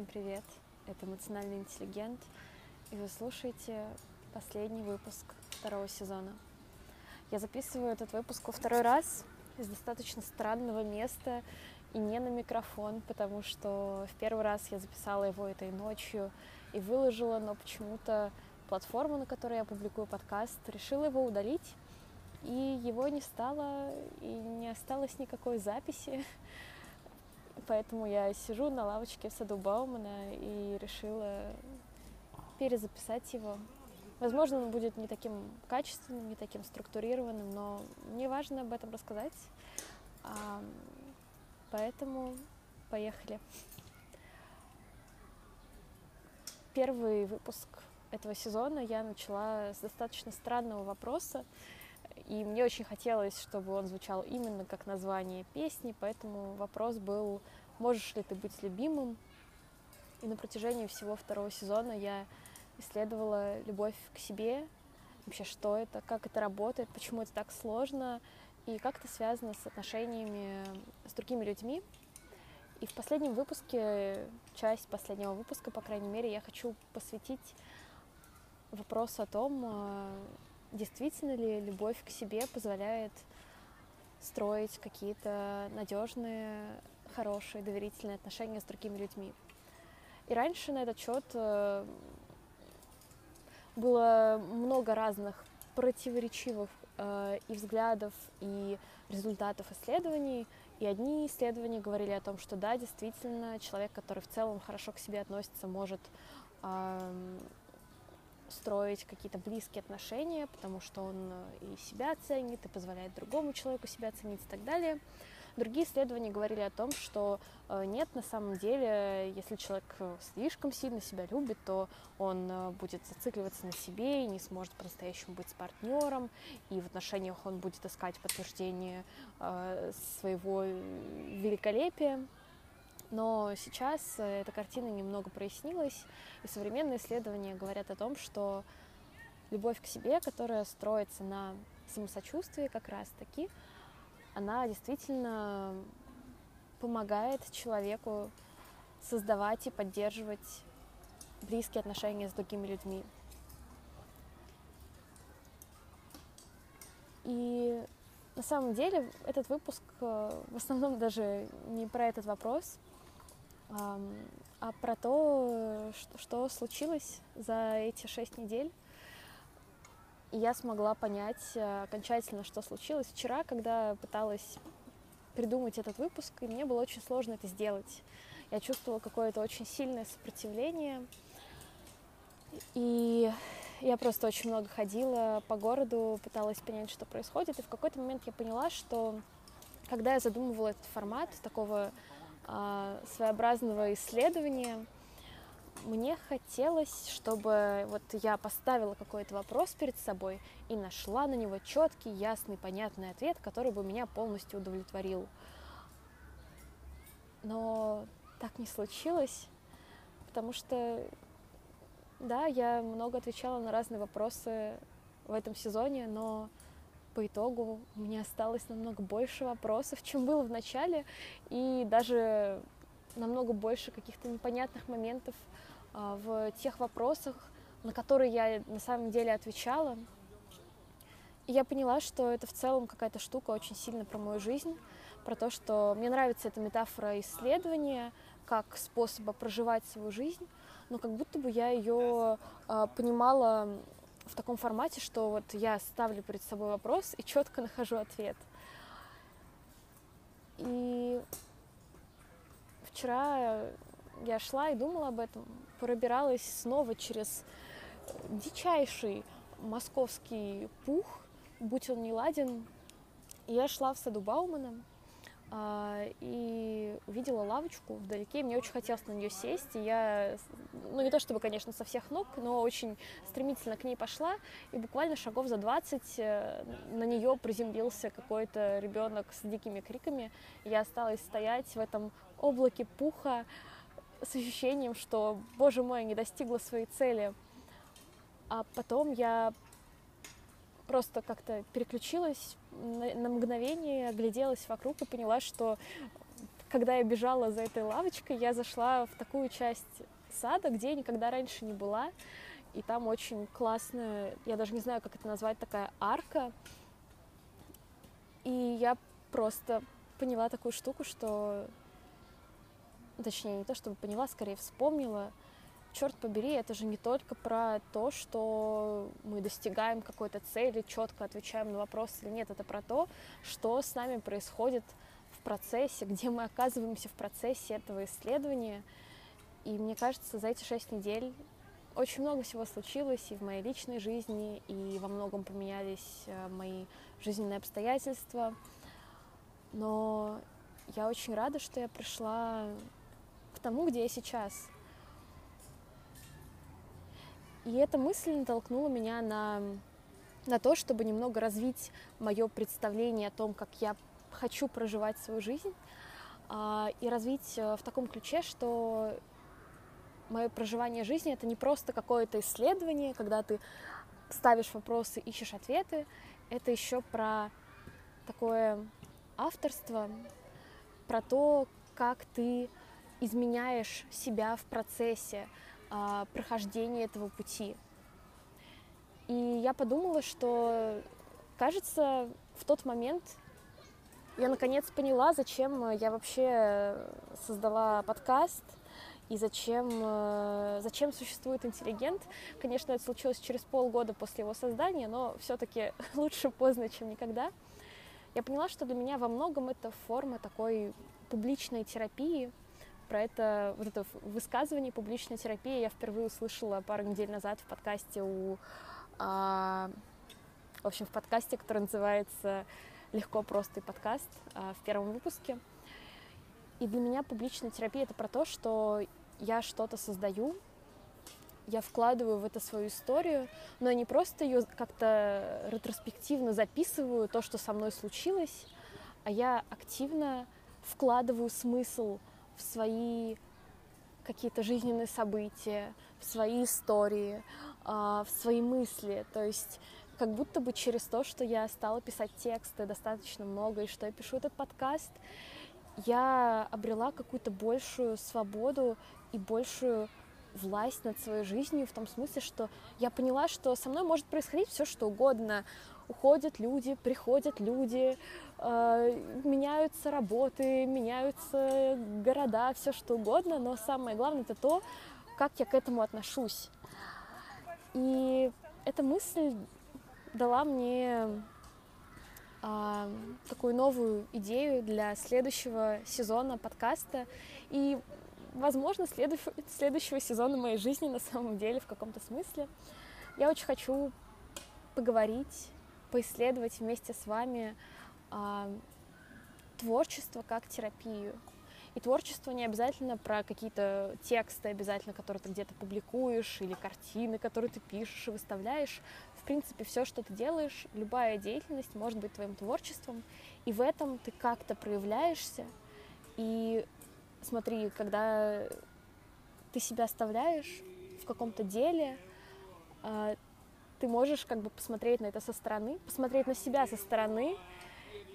Всем привет! Это эмоциональный интеллигент, и вы слушаете последний выпуск второго сезона. Я записываю этот выпуск во второй раз из достаточно странного места и не на микрофон, потому что в первый раз я записала его этой ночью и выложила, но почему-то платформа, на которой я публикую подкаст, решила его удалить, и его не стало, и не осталось никакой записи. Поэтому я сижу на лавочке в саду Баумана и решила перезаписать его. Возможно, он будет не таким качественным, не таким структурированным, но мне важно об этом рассказать. А, поэтому поехали. Первый выпуск этого сезона я начала с достаточно странного вопроса, и мне очень хотелось, чтобы он звучал именно как название песни, поэтому вопрос был, можешь ли ты быть любимым? И на протяжении всего второго сезона я исследовала любовь к себе, вообще что это, как это работает, почему это так сложно, и как это связано с отношениями с другими людьми. И в последнем выпуске, часть последнего выпуска, по крайней мере, я хочу посвятить вопросу о том, действительно ли любовь к себе позволяет строить какие-то надежные, хорошие, доверительные отношения с другими людьми. И раньше на этот счет э, было много разных противоречивых э, и взглядов, и результатов исследований. И одни исследования говорили о том, что да, действительно, человек, который в целом хорошо к себе относится, может строить какие-то близкие отношения, потому что он и себя ценит, и позволяет другому человеку себя ценить и так далее. Другие исследования говорили о том, что э, нет, на самом деле, если человек э, слишком сильно себя любит, то он э, будет зацикливаться на себе и не сможет по-настоящему быть с партнером, и в отношениях он будет искать подтверждение своего великолепия. Но сейчас эта картина немного прояснилась, и современные исследования говорят о том, что любовь к себе, которая строится на самосочувствии как раз-таки, она действительно помогает человеку создавать и поддерживать близкие отношения с другими людьми. И на самом деле этот выпуск э, в основном даже не про этот вопрос, а про то, что случилось за эти шесть недель я смогла понять э, окончательно, что случилось. Вчера, когда пыталась придумать этот выпуск, и мне было очень сложно это сделать. Я чувствовала какое-то очень сильное сопротивление, и я просто очень много ходила по городу, пыталась понять, что происходит, и в какой-то момент я поняла, что когда я задумывала этот формат такого своеобразного исследования, мне хотелось, чтобы вот я поставила какой-то вопрос перед собой и нашла на него четкий, ясный, понятный ответ, который бы меня полностью удовлетворил. Но так не случилось, потому что, да, я много отвечала на разные вопросы в этом сезоне, но по итогу у меня осталось намного больше вопросов, чем было в начале, и даже намного больше каких-то непонятных моментов а, в тех вопросах, на которые я на самом деле отвечала. И я поняла, что это в целом какая-то штука очень сильно про мою жизнь, про то, что мне нравится эта метафора исследования как способа проживать свою жизнь, но как будто бы я ее э, понимала в таком формате, что вот я ставлю перед собой вопрос и четко нахожу ответ. И вчера я шла и думала об этом, пробиралась снова через дичайший московский пух, будь он не ладен. Я шла в саду Баумана и увидела лавочку вдалеке. Мне очень хотелось на нее сесть. И я, ну не то чтобы, конечно, со всех ног, но очень стремительно к ней пошла. И буквально шагов за 20 э, на нее приземлился какой-то ребенок с дикими криками. Я осталась стоять в этом облаке пуха, с ощущением, что, боже мой, не достигла своей цели. А потом я просто как-то переключилась на, на мгновение, огляделась вокруг и поняла, что когда я бежала за этой лавочкой, я зашла в такую часть сада, где я никогда раньше не была. И там очень классная, я даже не знаю, как это назвать, такая арка. И я просто поняла такую штуку, что... Точнее, не то чтобы поняла, скорее вспомнила. Черт побери, это же не только про то, что мы достигаем какой-то цели, четко отвечаем на вопрос или нет. Это про то, что с нами происходит в процессе, где мы оказываемся в процессе этого исследования. И мне кажется, за эти шесть недель очень много всего случилось и в моей личной жизни, и во многом поменялись э, мои жизненные обстоятельства. Но я очень рада, что я пришла к тому, где я сейчас. И эта мысль натолкнула меня на, на то, чтобы немного развить мое представление о том, как я хочу проживать свою жизнь, а, и развить э, в таком ключе, что мое проживание жизни это не просто какое-то исследование, когда ты ставишь вопросы, ищешь ответы, это еще про такое авторство, про то, как ты изменяешь себя в процессе э, прохождения этого пути. И я подумала, что, кажется, в тот момент я наконец поняла, зачем я вообще создала подкаст – и зачем, э, зачем существует интеллигент. Конечно, это случилось через полгода после его создания, но все-таки лучше поздно, чем никогда. Я поняла, что для меня во многом это форма такой публичной терапии. Про это, вот это высказывание публичной терапии я впервые услышала пару недель назад в подкасте у... А, в общем, в подкасте, который называется «Легко, просто и подкаст» а, в первом выпуске. И для меня публичная терапия — это про то, что я что-то создаю, я вкладываю в это свою историю, но я не просто ее как-то ретроспективно записываю, то, что со мной случилось, а я активно вкладываю смысл в свои какие-то жизненные события, в свои истории, а, в свои мысли. То есть как будто бы через то, что я стала писать тексты достаточно много, и что я пишу этот подкаст, я обрела какую-то большую свободу и большую власть над своей жизнью в том смысле, что я поняла, что со мной может происходить все что угодно. Уходят люди, приходят люди, э, меняются работы, меняются города, все что угодно, но самое главное это то, как я к этому отношусь. И эта мысль дала мне э, такую новую идею для следующего сезона подкаста. И возможно, следу... следующего сезона моей жизни на самом деле в каком-то смысле. Я очень хочу поговорить, поисследовать вместе с вами а, творчество как терапию. И творчество не обязательно про какие-то тексты обязательно, которые ты где-то публикуешь, или картины, которые ты пишешь и выставляешь. В принципе, все, что ты делаешь, любая деятельность может быть твоим творчеством, и в этом ты как-то проявляешься, и смотри, когда ты себя оставляешь в каком-то деле, а, ты можешь как бы посмотреть на это со стороны, посмотреть на себя со стороны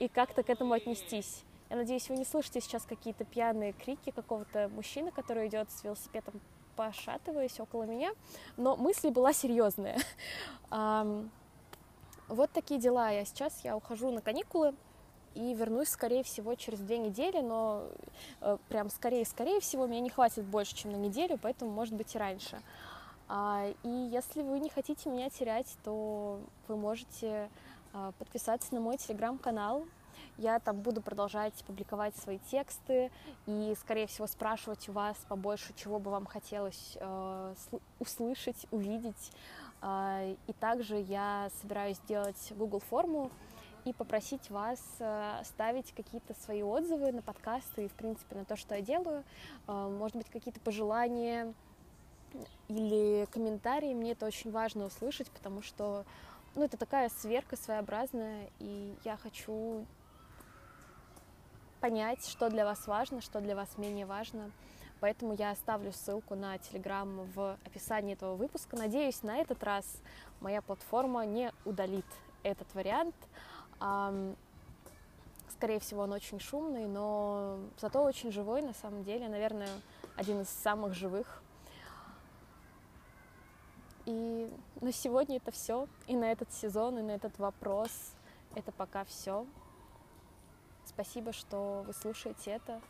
и как-то к этому отнестись. Я надеюсь, вы не слышите сейчас какие-то пьяные крики какого-то мужчины, который идет с велосипедом, пошатываясь около меня, но мысль была серьезная. Вот такие дела. Я сейчас я ухожу на каникулы, и вернусь, скорее всего, через две недели, но э, прям скорее, скорее всего, меня не хватит больше, чем на неделю, поэтому, может быть, и раньше. А, и если вы не хотите меня терять, то вы можете а, подписаться на мой телеграм-канал. Я там буду продолжать публиковать свои тексты и, скорее всего, спрашивать у вас побольше, чего бы вам хотелось э, услышать, увидеть. Э, и также я собираюсь сделать Google форму, и попросить вас э, ставить какие-то свои отзывы на подкасты и, в принципе, на то, что я делаю. Э, может быть, какие-то пожелания или комментарии. Мне это очень важно услышать, потому что ну, это такая сверка своеобразная, и я хочу понять, что для вас важно, что для вас менее важно. Поэтому я оставлю ссылку на Телеграм в описании этого выпуска. Надеюсь, на этот раз моя платформа не удалит этот вариант. Скорее всего, он очень шумный, но зато очень живой на самом деле. Наверное, один из самых живых. И на сегодня это все. И на этот сезон, и на этот вопрос это пока все. Спасибо, что вы слушаете это.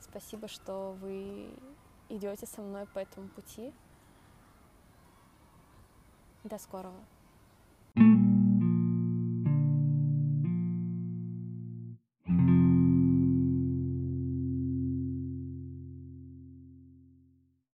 Спасибо, что вы идете со мной по этому пути. До скорого.